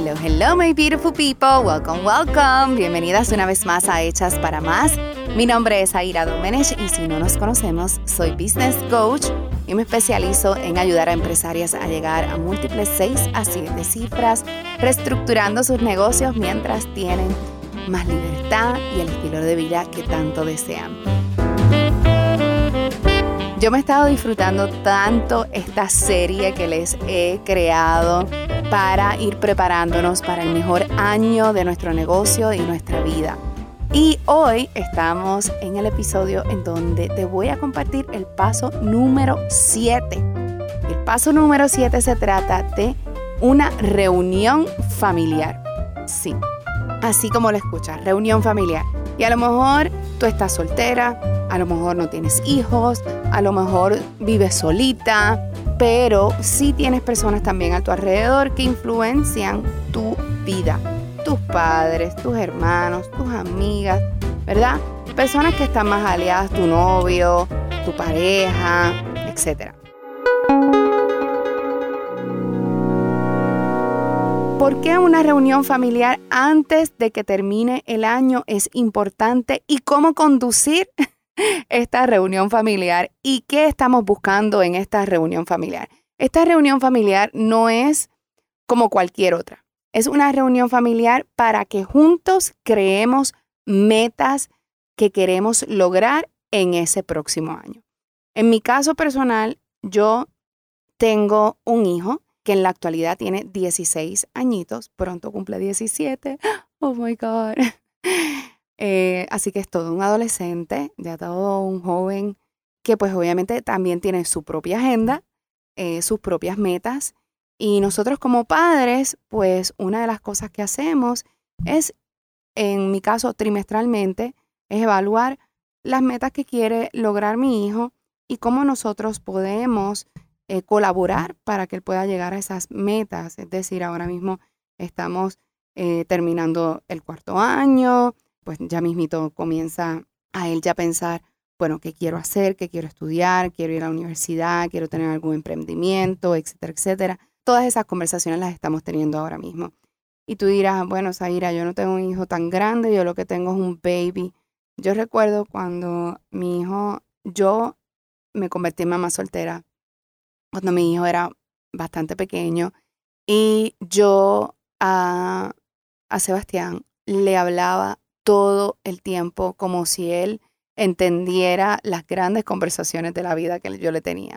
Hello, hello, my beautiful people. Welcome, welcome. Bienvenidas una vez más a Hechas para Más. Mi nombre es Aira Domenech y si no nos conocemos, soy business coach y me especializo en ayudar a empresarias a llegar a múltiples 6 a 7 cifras, reestructurando sus negocios mientras tienen más libertad y el estilo de vida que tanto desean. Yo me he estado disfrutando tanto esta serie que les he creado para ir preparándonos para el mejor año de nuestro negocio y nuestra vida. Y hoy estamos en el episodio en donde te voy a compartir el paso número 7. El paso número 7 se trata de una reunión familiar. Sí, así como lo escuchas, reunión familiar. Y a lo mejor tú estás soltera, a lo mejor no tienes hijos, a lo mejor vives solita, pero sí tienes personas también a tu alrededor que influencian tu vida. Tus padres, tus hermanos, tus amigas, ¿verdad? Personas que están más aliadas, tu novio, tu pareja, etc. ¿Por qué una reunión familiar antes de que termine el año es importante y cómo conducir esta reunión familiar y qué estamos buscando en esta reunión familiar? Esta reunión familiar no es como cualquier otra. Es una reunión familiar para que juntos creemos metas que queremos lograr en ese próximo año. En mi caso personal, yo tengo un hijo que en la actualidad tiene 16 añitos, pronto cumple 17. Oh my God. Eh, así que es todo un adolescente, ya todo un joven que pues obviamente también tiene su propia agenda, eh, sus propias metas. Y nosotros como padres, pues una de las cosas que hacemos es, en mi caso trimestralmente, es evaluar las metas que quiere lograr mi hijo y cómo nosotros podemos eh, colaborar para que él pueda llegar a esas metas. Es decir, ahora mismo estamos eh, terminando el cuarto año, pues ya mismito comienza a él ya pensar, bueno, ¿qué quiero hacer? ¿Qué quiero estudiar? ¿Quiero ir a la universidad? ¿Quiero tener algún emprendimiento? Etcétera, etcétera. Todas esas conversaciones las estamos teniendo ahora mismo. Y tú dirás, bueno, Zaira, yo no tengo un hijo tan grande, yo lo que tengo es un baby. Yo recuerdo cuando mi hijo, yo me convertí en mamá soltera cuando mi hijo era bastante pequeño y yo a, a Sebastián le hablaba todo el tiempo como si él entendiera las grandes conversaciones de la vida que yo le tenía.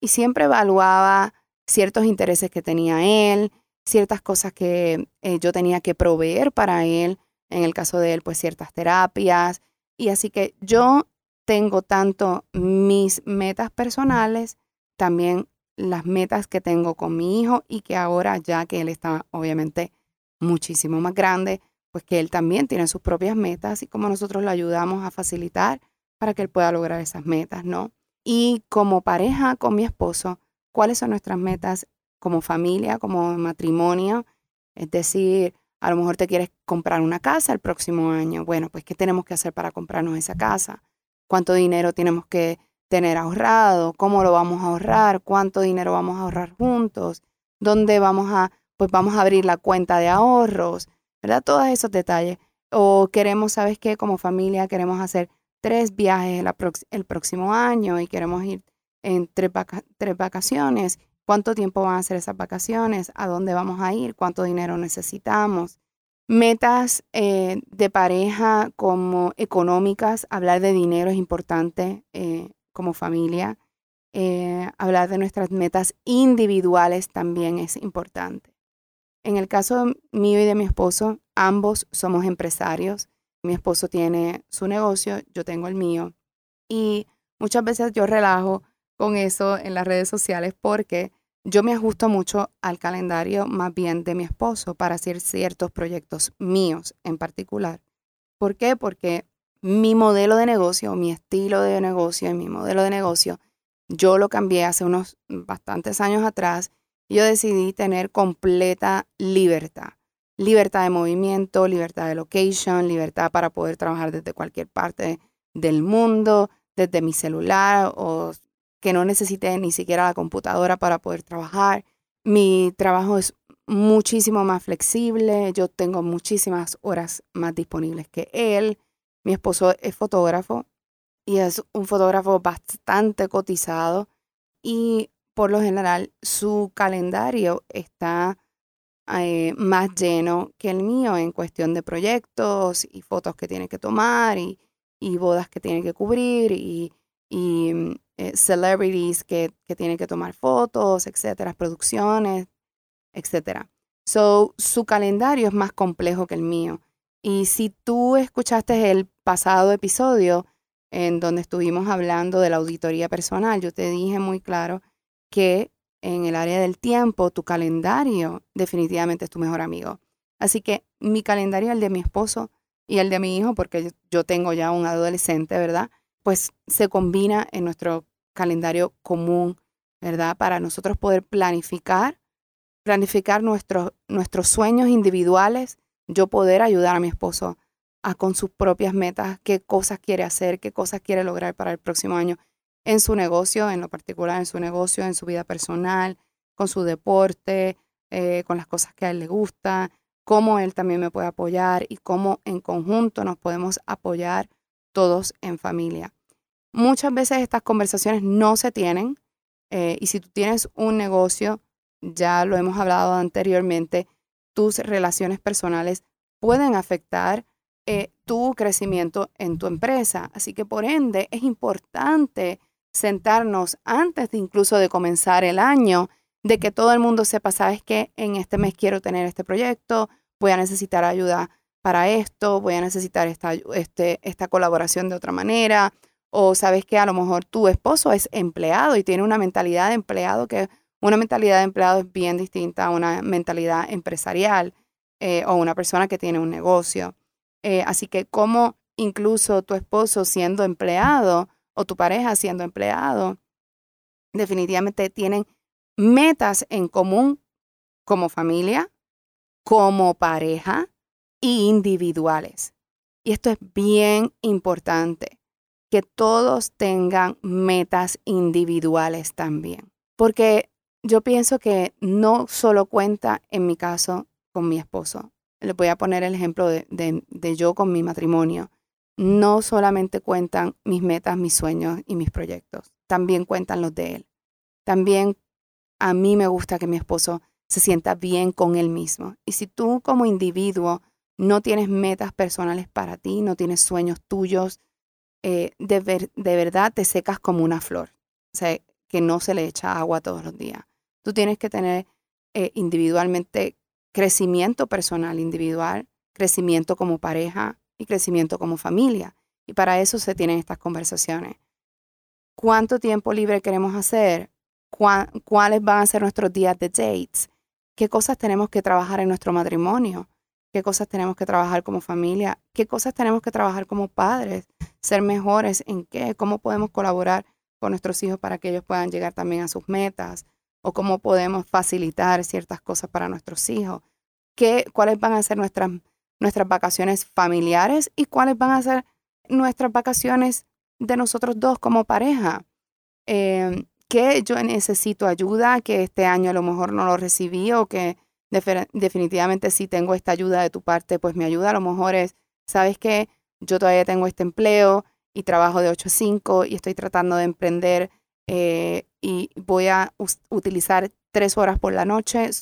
Y siempre evaluaba ciertos intereses que tenía él, ciertas cosas que eh, yo tenía que proveer para él, en el caso de él, pues ciertas terapias. Y así que yo tengo tanto mis metas personales también las metas que tengo con mi hijo y que ahora ya que él está obviamente muchísimo más grande, pues que él también tiene sus propias metas y como nosotros lo ayudamos a facilitar para que él pueda lograr esas metas, ¿no? Y como pareja con mi esposo, ¿cuáles son nuestras metas como familia, como matrimonio? Es decir, a lo mejor te quieres comprar una casa el próximo año. Bueno, pues ¿qué tenemos que hacer para comprarnos esa casa? ¿Cuánto dinero tenemos que tener ahorrado, cómo lo vamos a ahorrar, cuánto dinero vamos a ahorrar juntos, dónde vamos a, pues vamos a abrir la cuenta de ahorros, ¿verdad? Todos esos detalles. O queremos, ¿sabes qué? Como familia queremos hacer tres viajes el, próximo año y queremos ir en tres, vacaciones. ¿Cuánto tiempo van a ser esas vacaciones? ¿A dónde vamos a ir? ¿Cuánto dinero necesitamos? Metas eh, de pareja como económicas, hablar de dinero es importante. Eh, como familia. Eh, hablar de nuestras metas individuales también es importante. En el caso mío y de mi esposo, ambos somos empresarios. Mi esposo tiene su negocio, yo tengo el mío. Y muchas veces yo relajo con eso en las redes sociales porque yo me ajusto mucho al calendario más bien de mi esposo para hacer ciertos proyectos míos en particular. ¿Por qué? Porque mi modelo de negocio, mi estilo de negocio y mi modelo de negocio, yo lo cambié hace unos bastantes años atrás yo decidí tener completa libertad. Libertad de movimiento, libertad de location, libertad para poder trabajar desde cualquier parte del mundo, desde mi celular o que no necesite ni siquiera la computadora para poder trabajar. Mi trabajo es muchísimo más flexible, yo tengo muchísimas horas más disponibles que él. Mi esposo es fotógrafo y es un fotógrafo bastante cotizado y por lo general su calendario está eh, más lleno que el mío en cuestión de proyectos y fotos que tiene que tomar y, bodas que tiene que cubrir y, mm, eh, celebrities que, que tiene que tomar fotos, etcétera, producciones, etcétera. So, su calendario es más complejo que el mío. Y si tú escuchaste el pasado episodio en donde estuvimos hablando de la auditoría personal, yo te dije muy claro que en el área del tiempo, tu calendario definitivamente es tu mejor amigo. Así que mi calendario, el de mi esposo y el de mi hijo, porque yo tengo ya un adolescente, ¿verdad? Pues se combina en nuestro calendario común, ¿verdad? Para nosotros poder planificar planificar nuestros, nuestros sueños individuales, yo poder ayudar a mi esposo a con sus propias metas, qué cosas quiere hacer, qué cosas quiere lograr para el próximo año en su negocio, en lo particular en su negocio, en su vida personal, con su deporte, eh, con las cosas que a él le gusta, cómo él también me puede apoyar y cómo en conjunto nos podemos apoyar todos en familia. Muchas veces estas conversaciones no se tienen eh, y si tú tienes un negocio, ya lo hemos hablado anteriormente, tus relaciones personales pueden afectar eh, tu crecimiento en tu empresa. Así que por ende es importante sentarnos antes de incluso de comenzar el año, de que todo el mundo sepa, sabes que en este mes quiero tener este proyecto, voy a necesitar ayuda para esto, voy a necesitar esta, este, esta colaboración de otra manera, o sabes que a lo mejor tu esposo es empleado y tiene una mentalidad de empleado que una mentalidad de empleado es bien distinta a una mentalidad empresarial eh, o una persona que tiene un negocio. Eh, así que como incluso tu esposo siendo empleado o tu pareja siendo empleado, definitivamente tienen metas en común como familia, como pareja y individuales. Y esto es bien importante, que todos tengan metas individuales también. Porque yo pienso que no solo cuenta en mi caso con mi esposo. Le voy a poner el ejemplo de, de, yo con mi matrimonio. No solamente cuentan mis metas, mis sueños y mis proyectos, también cuentan los de él. También a mí me gusta que mi esposo se sienta bien con él mismo. Y si tú como individuo no tienes metas personales para ti, no tienes sueños tuyos, eh, de, de verdad te secas como una flor, o sea, que no se le echa agua todos los días. Tú tienes que tener eh, individualmente crecimiento personal individual, crecimiento como pareja y crecimiento como familia. Y para eso se tienen estas conversaciones. ¿Cuánto tiempo libre queremos hacer? ¿Cuáles van a ser nuestros días de dates? ¿Qué cosas tenemos que trabajar en nuestro matrimonio? ¿Qué cosas tenemos que trabajar como familia? ¿Qué cosas tenemos que trabajar como padres? Ser mejores en qué? ¿Cómo podemos colaborar con nuestros hijos para que ellos puedan llegar también a sus metas? o cómo podemos facilitar ciertas cosas para nuestros hijos, ¿Qué, cuáles van a ser nuestras, nuestras vacaciones familiares y cuáles van a ser nuestras vacaciones de nosotros dos como pareja. Eh, que yo necesito ayuda, que este año a lo mejor no lo recibí o que definitivamente si tengo esta ayuda de tu parte, pues me ayuda. A lo mejor es, ¿sabes qué? Yo todavía tengo este empleo y trabajo de 8 a 5 y estoy tratando de emprender eh, y voy a utilizar tres horas por la noche.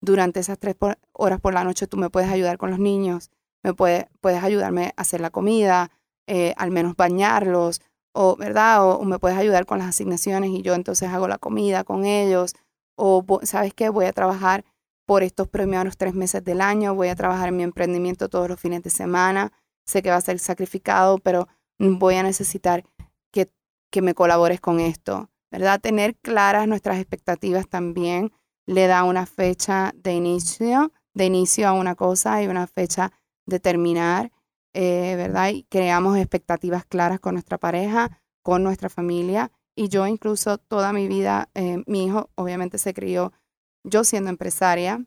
Durante esas tres horas por la noche tú me puedes ayudar con los niños, me puede, puedes ayudarme a hacer la comida, eh, al menos bañarlos, o, ¿verdad? O, me puedes ayudar con las asignaciones y yo entonces hago la comida con ellos. O, ¿sabes qué? Voy a trabajar por estos primeros tres meses del año, voy a trabajar en mi emprendimiento todos los fines de semana. Sé que va a ser sacrificado, pero voy a necesitar que me colabores con esto, ¿verdad? Tener claras nuestras expectativas también le da una fecha de inicio, de inicio a una cosa y una fecha de terminar, eh, ¿verdad? Y creamos expectativas claras con nuestra pareja, con nuestra familia. Y yo incluso toda mi vida, eh, mi hijo obviamente se crió yo siendo empresaria,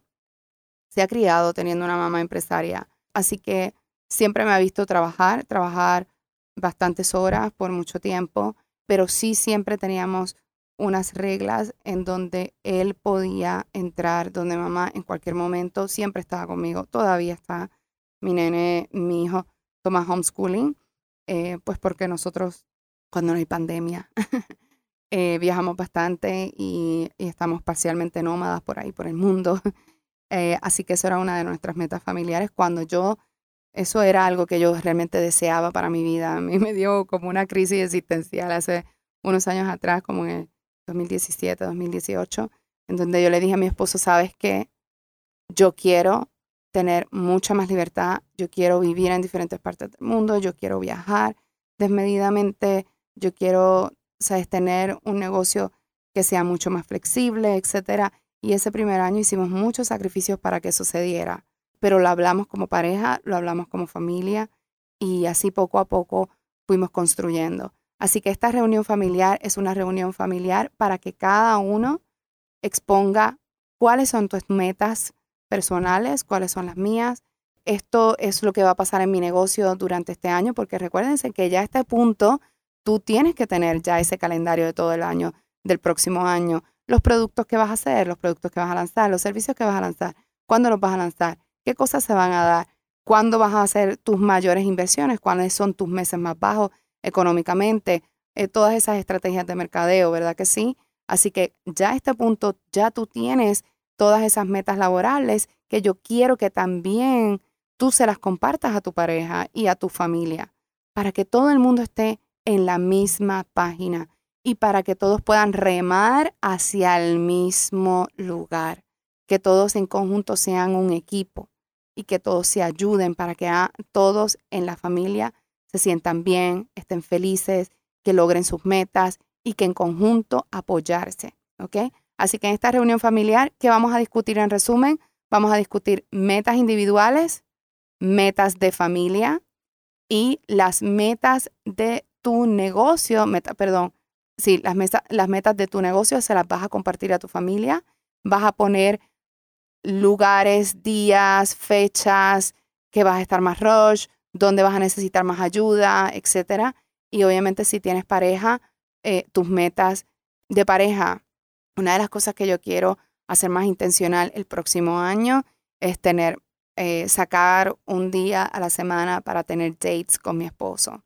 se ha criado teniendo una mamá empresaria. Así que siempre me ha visto trabajar, trabajar bastantes horas por mucho tiempo pero sí siempre teníamos unas reglas en donde él podía entrar, donde mamá en cualquier momento siempre estaba conmigo, todavía está mi nene, mi hijo toma homeschooling, eh, pues porque nosotros cuando no hay pandemia eh, viajamos bastante y, estamos parcialmente nómadas por ahí, por el mundo. Eh, así que eso era una de nuestras metas familiares. Cuando yo, eso era algo que yo realmente deseaba para mi vida. A mí me dio como una crisis existencial hace unos años atrás, como en el 2017, 2018, en donde yo le dije a mi esposo, sabes qué, yo quiero tener mucha más libertad, yo quiero vivir en diferentes partes del mundo, yo quiero viajar desmedidamente, yo quiero, sabes, tener un negocio que sea mucho más flexible, etcétera. Y ese primer año hicimos muchos sacrificios para que sucediera, pero lo hablamos como pareja, lo hablamos como familia y así poco a poco fuimos construyendo. Así que esta reunión familiar es una reunión familiar para que cada uno exponga cuáles son tus metas personales, cuáles son las mías. Esto es lo que va a pasar en mi negocio durante este año, porque recuérdense que ya a este punto tú tienes que tener ya ese calendario de todo el año, del próximo año, los productos que vas a hacer, los productos que vas a lanzar, los servicios que vas a lanzar, cuándo los vas a lanzar, qué cosas se van a dar, cuándo vas a hacer tus mayores inversiones, cuáles son tus meses más bajos económicamente, eh, todas esas estrategias de mercadeo, ¿verdad que sí? Así que ya a este punto ya tú tienes todas esas metas laborales que yo quiero que también tú se las compartas a tu pareja y a tu familia, para que todo el mundo esté en la misma página y para que todos puedan remar hacia el mismo lugar, que todos en conjunto sean un equipo y que todos se ayuden para que todos en la familia se sientan bien, estén felices, que logren sus metas y que en conjunto apoyarse, ¿ok? Así que en esta reunión familiar, ¿qué vamos a discutir en resumen? Vamos a discutir metas individuales, metas de familia y las metas de tu negocio, meta, perdón, sí, las, las metas de tu negocio se las vas a compartir a tu familia, vas a poner lugares, días, fechas que vas a estar más rush, dónde vas a necesitar más ayuda, etcétera. Y obviamente si tienes pareja, eh, tus metas de pareja. Una de las cosas que yo quiero hacer más intencional el próximo año es tener, eh, sacar un día a la semana para tener dates con mi esposo.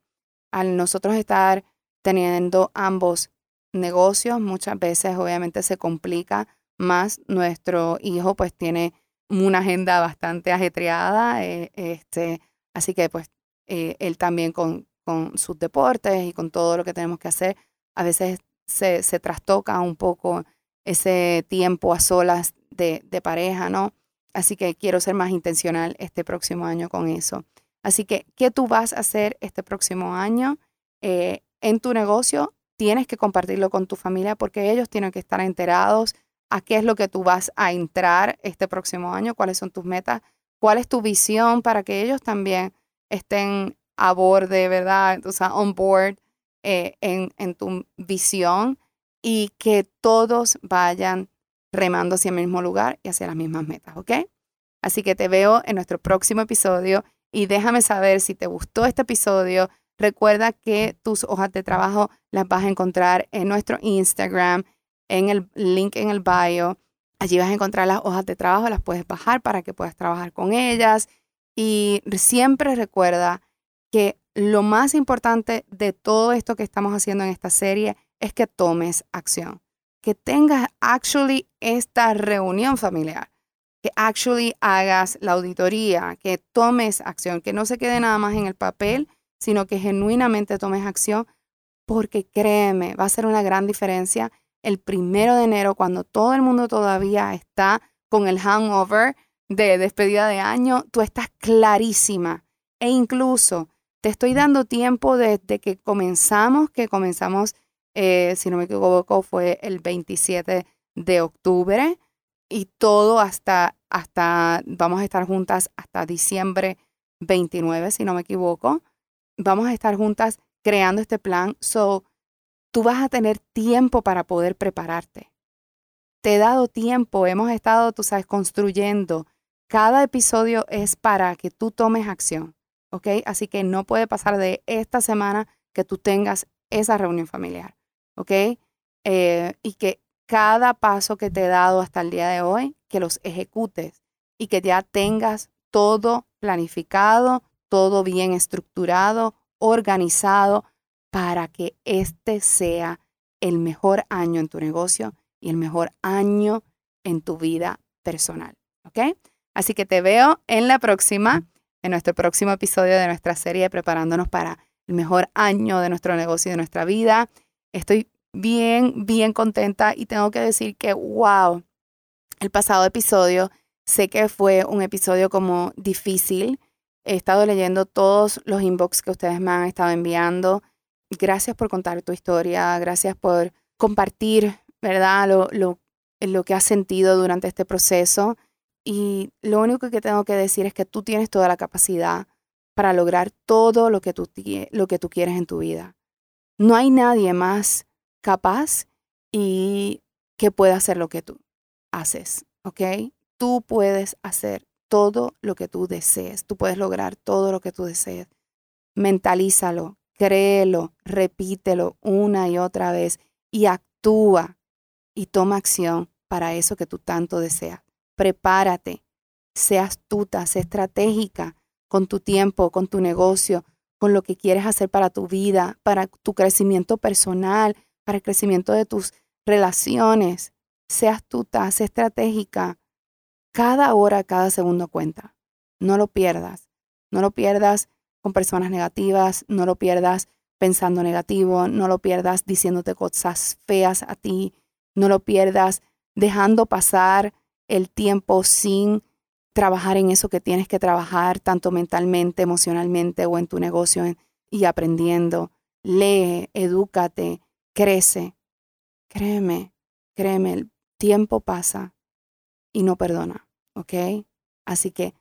Al nosotros estar teniendo ambos negocios, muchas veces obviamente se complica más. Nuestro hijo pues tiene una agenda bastante ajetreada, eh, este, así que pues eh, él también con, con, sus deportes y con todo lo que tenemos que hacer, a veces se, se trastoca un poco ese tiempo a solas de, de pareja, ¿no? Así que quiero ser más intencional este próximo año con eso. Así que, ¿qué tú vas a hacer este próximo año? Eh, en tu negocio, tienes que compartirlo con tu familia porque ellos tienen que estar enterados a qué es lo que tú vas a entrar este próximo año, cuáles son tus metas, cuál es tu visión para que ellos también estén a borde, ¿verdad? O sea, on board eh, en, en tu visión y que todos vayan remando hacia el mismo lugar y hacia las mismas metas, ¿ok? Así que te veo en nuestro próximo episodio y déjame saber si te gustó este episodio, Recuerda que tus hojas de trabajo las vas a encontrar en nuestro Instagram, en el link en el bio. Allí vas a encontrar las hojas de trabajo, las puedes bajar para que puedas trabajar con ellas. Y siempre recuerda que lo más importante de todo esto que estamos haciendo en esta serie es que tomes acción, que tengas actually esta reunión familiar, que actually hagas la auditoría, que tomes acción, que no se quede nada más en el papel, sino que genuinamente tomes acción, porque créeme, va a ser una gran diferencia el primero de enero, cuando todo el mundo todavía está con el hangover de despedida de año, tú estás clarísima. E incluso te estoy dando tiempo desde que comenzamos, que comenzamos, eh, si no me equivoco, fue el 27 de octubre y todo hasta, hasta, vamos a estar juntas hasta diciembre 29, si no me equivoco vamos a estar juntas creando este plan. So, tú vas a tener tiempo para poder prepararte. Te he dado tiempo, hemos estado, tú sabes, construyendo. Cada episodio es para que tú tomes acción, ¿ok? Así que no puede pasar de esta semana que tú tengas esa reunión familiar, ¿ok? eh, y que cada paso que te he dado hasta el día de hoy, que los ejecutes y que ya tengas todo planificado, todo bien estructurado, organizado, para que este sea el mejor año en tu negocio y el mejor año en tu vida personal. ¿Ok? Así que te veo en la próxima, en nuestro próximo episodio de nuestra serie Preparándonos para el mejor año de nuestro negocio y de nuestra vida. Estoy bien, bien contenta y tengo que decir que, wow, el pasado episodio sé que fue un episodio como difícil. He estado leyendo todos los inbox que ustedes me han estado enviando. Gracias por contar tu historia, gracias por compartir, ¿verdad? Lo, lo, lo que has sentido durante este proceso. Y lo único que tengo que decir es que tú tienes toda la capacidad para lograr todo lo que tú, lo que tú quieres en tu vida. No hay nadie más capaz y que pueda hacer lo que tú haces, ¿ok? Tú puedes hacer todo lo que tú desees, tú puedes lograr todo lo que tú desees. Mentalízalo, créelo, repítelo una y otra vez y actúa y toma acción para eso que tú tanto deseas. Prepárate, sé astuta, sé estratégica con tu tiempo, con tu negocio, con lo que quieres hacer para tu vida, para tu crecimiento personal, para el crecimiento de tus relaciones. Sé astuta, sé estratégica. Cada hora, cada segundo cuenta. No lo pierdas. No lo pierdas con personas negativas, no lo pierdas pensando negativo, no lo pierdas diciéndote cosas feas a ti, no lo pierdas dejando pasar el tiempo sin trabajar en eso que tienes que trabajar, tanto mentalmente, emocionalmente o en tu negocio y aprendiendo. Lee, edúcate, crece. Créeme, créeme, el tiempo pasa y no perdona, ¿ok? Así que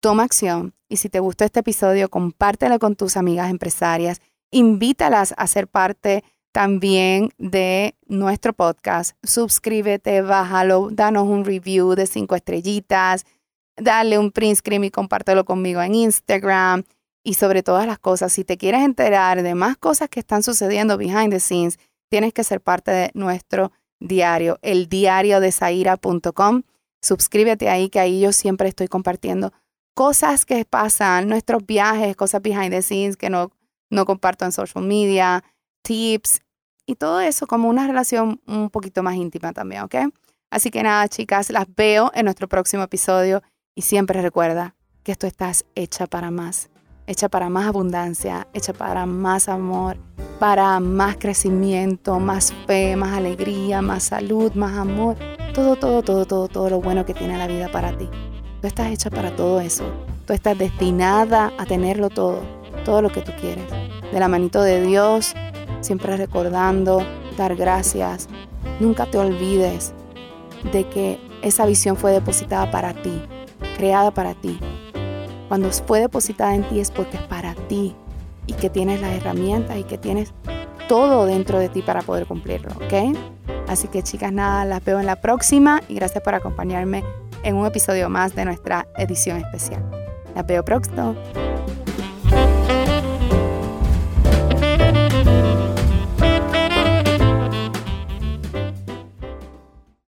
toma acción y si te gustó este episodio, compártelo con tus amigas empresarias, invítalas a ser parte también de nuestro podcast. Suscríbete, bájalo, danos un review de cinco estrellitas, dale un print screen y compártelo conmigo en Instagram. Y sobre todas las cosas, si te quieres enterar de más cosas que están sucediendo behind the scenes, tienes que ser parte de nuestro diario, el diario de Zaira.com. Suscríbete ahí, que ahí yo siempre estoy compartiendo cosas que pasan, nuestros viajes, cosas behind the scenes que no, no comparto en social media, tips y todo eso como una relación un poquito más íntima también, ¿ok? Así que nada, chicas, las veo en nuestro próximo episodio y siempre recuerda que esto estás hecha para más, hecha para más abundancia, hecha para más amor para más crecimiento, más fe, más alegría, más salud, más amor. Todo, todo, todo, todo, todo lo bueno que tiene la vida para ti. Tú estás hecha para todo eso. Tú estás destinada a tenerlo todo, todo lo que tú quieres. De la manito de Dios, siempre recordando, dar gracias. Nunca te olvides de que esa visión fue depositada para ti, creada para ti. Cuando fue depositada en ti es porque es para ti, y que tienes las herramientas y que tienes todo dentro de ti para poder cumplirlo, ¿ok? Así que chicas, nada, las veo en la próxima y gracias por acompañarme en un episodio más de nuestra edición especial. Las veo pronto.